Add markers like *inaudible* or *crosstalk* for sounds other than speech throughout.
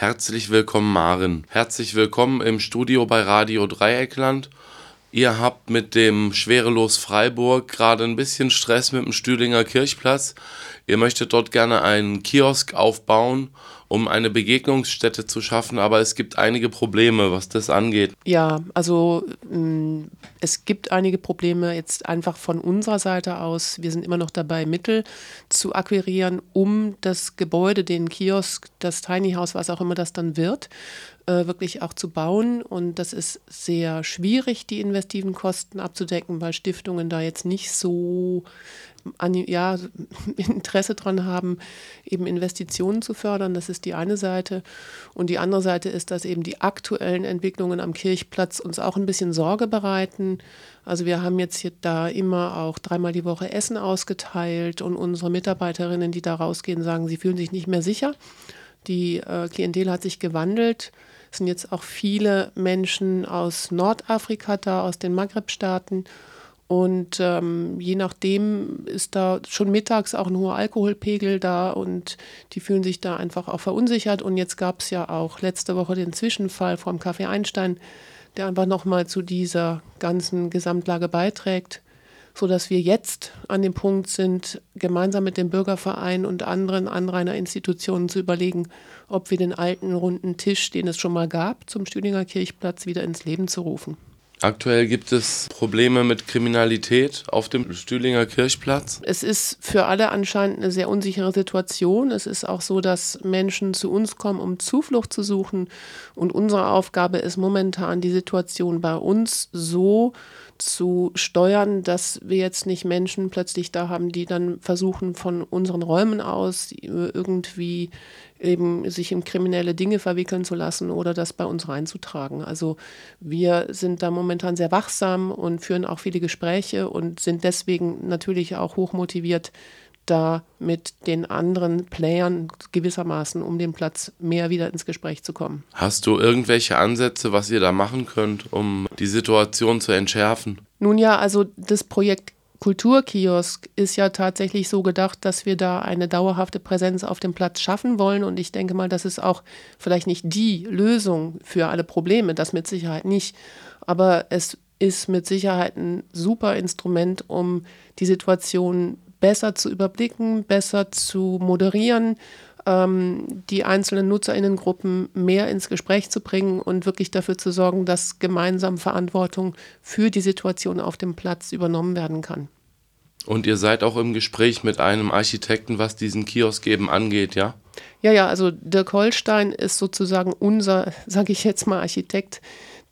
Herzlich willkommen, Maren. Herzlich willkommen im Studio bei Radio Dreieckland. Ihr habt mit dem Schwerelos Freiburg gerade ein bisschen Stress mit dem Stühlinger Kirchplatz. Ihr möchtet dort gerne einen Kiosk aufbauen um eine Begegnungsstätte zu schaffen, aber es gibt einige Probleme, was das angeht. Ja, also mm, es gibt einige Probleme jetzt einfach von unserer Seite aus. Wir sind immer noch dabei, Mittel zu akquirieren, um das Gebäude, den Kiosk, das Tiny House, was auch immer das dann wird, äh, wirklich auch zu bauen. Und das ist sehr schwierig, die investiven Kosten abzudecken, weil Stiftungen da jetzt nicht so ja, *laughs* Interesse daran haben, eben Investitionen zu fördern. Das ist die eine Seite. Und die andere Seite ist, dass eben die aktuellen Entwicklungen am Kirchplatz uns auch ein bisschen Sorge bereiten. Also wir haben jetzt hier da immer auch dreimal die Woche Essen ausgeteilt und unsere Mitarbeiterinnen, die da rausgehen, sagen, sie fühlen sich nicht mehr sicher. Die äh, Klientel hat sich gewandelt. Es sind jetzt auch viele Menschen aus Nordafrika da, aus den Maghreb-Staaten. Und ähm, je nachdem ist da schon mittags auch ein hoher Alkoholpegel da und die fühlen sich da einfach auch verunsichert. Und jetzt gab es ja auch letzte Woche den Zwischenfall vom Café Einstein, der einfach nochmal zu dieser ganzen Gesamtlage beiträgt, sodass wir jetzt an dem Punkt sind, gemeinsam mit dem Bürgerverein und anderen Anrainerinstitutionen zu überlegen, ob wir den alten runden Tisch, den es schon mal gab, zum Stüdinger Kirchplatz wieder ins Leben zu rufen. Aktuell gibt es Probleme mit Kriminalität auf dem Stühlinger Kirchplatz. Es ist für alle anscheinend eine sehr unsichere Situation. Es ist auch so, dass Menschen zu uns kommen, um Zuflucht zu suchen. Und unsere Aufgabe ist momentan, die Situation bei uns so zu steuern, dass wir jetzt nicht Menschen plötzlich da haben, die dann versuchen, von unseren Räumen aus irgendwie eben sich in kriminelle Dinge verwickeln zu lassen oder das bei uns reinzutragen. Also wir sind da momentan sehr wachsam und führen auch viele Gespräche und sind deswegen natürlich auch hochmotiviert, da mit den anderen Playern gewissermaßen um den Platz mehr wieder ins Gespräch zu kommen. Hast du irgendwelche Ansätze, was ihr da machen könnt, um die Situation zu entschärfen? Nun ja, also das Projekt Kulturkiosk ist ja tatsächlich so gedacht, dass wir da eine dauerhafte Präsenz auf dem Platz schaffen wollen. Und ich denke mal, das ist auch vielleicht nicht die Lösung für alle Probleme, das mit Sicherheit nicht. Aber es ist mit Sicherheit ein super Instrument, um die Situation besser zu überblicken, besser zu moderieren, ähm, die einzelnen Nutzerinnengruppen mehr ins Gespräch zu bringen und wirklich dafür zu sorgen, dass gemeinsam Verantwortung für die Situation auf dem Platz übernommen werden kann. Und ihr seid auch im Gespräch mit einem Architekten, was diesen Kiosk eben angeht, ja? Ja, ja, also Dirk Holstein ist sozusagen unser, *laughs* sage ich jetzt mal, Architekt,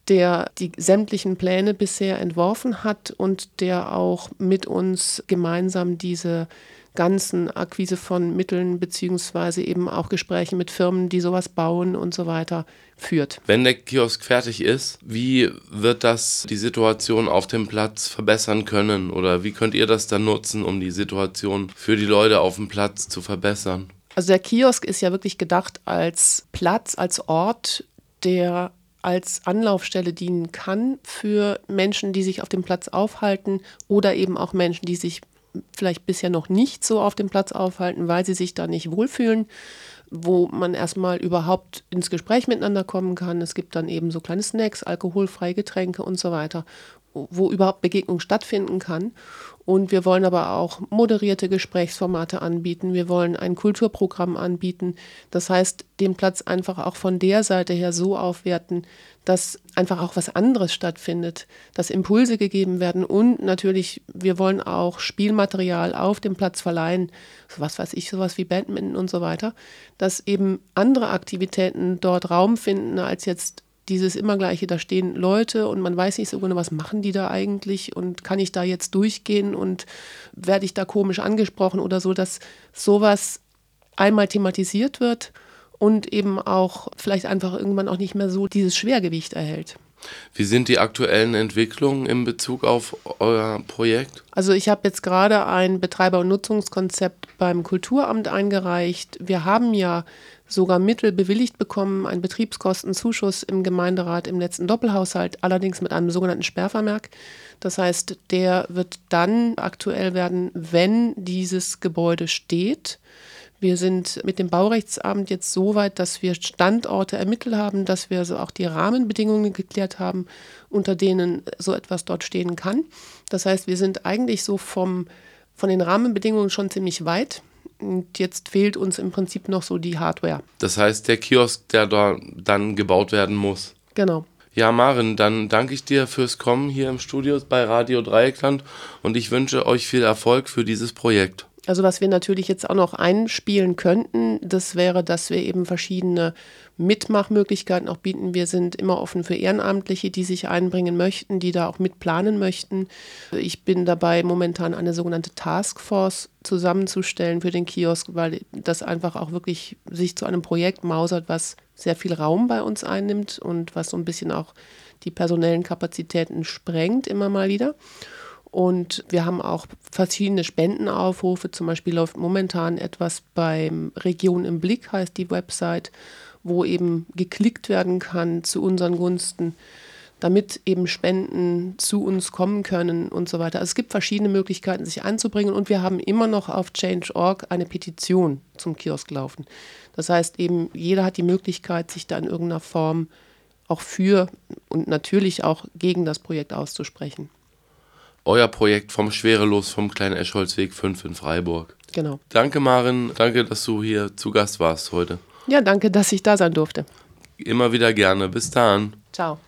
der die sämtlichen Pläne bisher entworfen hat und der auch mit uns gemeinsam diese ganzen Akquise von Mitteln beziehungsweise eben auch Gespräche mit Firmen, die sowas bauen und so weiter führt. Wenn der Kiosk fertig ist, wie wird das die Situation auf dem Platz verbessern können oder wie könnt ihr das dann nutzen, um die Situation für die Leute auf dem Platz zu verbessern? Also der Kiosk ist ja wirklich gedacht als Platz, als Ort, der als Anlaufstelle dienen kann für Menschen, die sich auf dem Platz aufhalten oder eben auch Menschen, die sich vielleicht bisher noch nicht so auf dem Platz aufhalten, weil sie sich da nicht wohlfühlen, wo man erstmal überhaupt ins Gespräch miteinander kommen kann. Es gibt dann eben so kleine Snacks, alkoholfreie Getränke und so weiter, wo überhaupt Begegnung stattfinden kann. Und wir wollen aber auch moderierte Gesprächsformate anbieten. Wir wollen ein Kulturprogramm anbieten. Das heißt, den Platz einfach auch von der Seite her so aufwerten, dass einfach auch was anderes stattfindet, dass Impulse gegeben werden und natürlich, wir wollen auch Spielmaterial auf dem Platz verleihen, was weiß ich, sowas wie Badminton und so weiter, dass eben andere Aktivitäten dort Raum finden als jetzt dieses immer gleiche, da stehen Leute und man weiß nicht so genau, was machen die da eigentlich und kann ich da jetzt durchgehen und werde ich da komisch angesprochen oder so, dass sowas einmal thematisiert wird und eben auch vielleicht einfach irgendwann auch nicht mehr so dieses Schwergewicht erhält. Wie sind die aktuellen Entwicklungen in Bezug auf euer Projekt? Also ich habe jetzt gerade ein Betreiber- und Nutzungskonzept beim Kulturamt eingereicht. Wir haben ja sogar Mittel bewilligt bekommen, einen Betriebskostenzuschuss im Gemeinderat im letzten Doppelhaushalt, allerdings mit einem sogenannten Sperrvermerk. Das heißt, der wird dann aktuell werden, wenn dieses Gebäude steht. Wir sind mit dem Baurechtsamt jetzt so weit, dass wir Standorte ermittelt haben, dass wir also auch die Rahmenbedingungen geklärt haben, unter denen so etwas dort stehen kann. Das heißt, wir sind eigentlich so vom, von den Rahmenbedingungen schon ziemlich weit. Und jetzt fehlt uns im Prinzip noch so die Hardware. Das heißt, der Kiosk, der da dann gebaut werden muss. Genau. Ja, Maren, dann danke ich dir fürs Kommen hier im Studio bei Radio Dreieckland und ich wünsche euch viel Erfolg für dieses Projekt. Also was wir natürlich jetzt auch noch einspielen könnten, das wäre, dass wir eben verschiedene Mitmachmöglichkeiten auch bieten. Wir sind immer offen für Ehrenamtliche, die sich einbringen möchten, die da auch mitplanen möchten. Ich bin dabei, momentan eine sogenannte Taskforce zusammenzustellen für den Kiosk, weil das einfach auch wirklich sich zu einem Projekt mausert, was sehr viel Raum bei uns einnimmt und was so ein bisschen auch die personellen Kapazitäten sprengt immer mal wieder. Und wir haben auch verschiedene Spendenaufrufe. Zum Beispiel läuft momentan etwas beim Region im Blick, heißt die Website, wo eben geklickt werden kann zu unseren Gunsten, damit eben Spenden zu uns kommen können und so weiter. Also es gibt verschiedene Möglichkeiten, sich einzubringen. Und wir haben immer noch auf Change.org eine Petition zum Kiosk laufen. Das heißt eben, jeder hat die Möglichkeit, sich da in irgendeiner Form auch für und natürlich auch gegen das Projekt auszusprechen euer Projekt vom Schwerelos vom kleinen Eschholzweg 5 in Freiburg. Genau. Danke, Marin. Danke, dass du hier zu Gast warst heute. Ja, danke, dass ich da sein durfte. Immer wieder gerne. Bis dann. Ciao.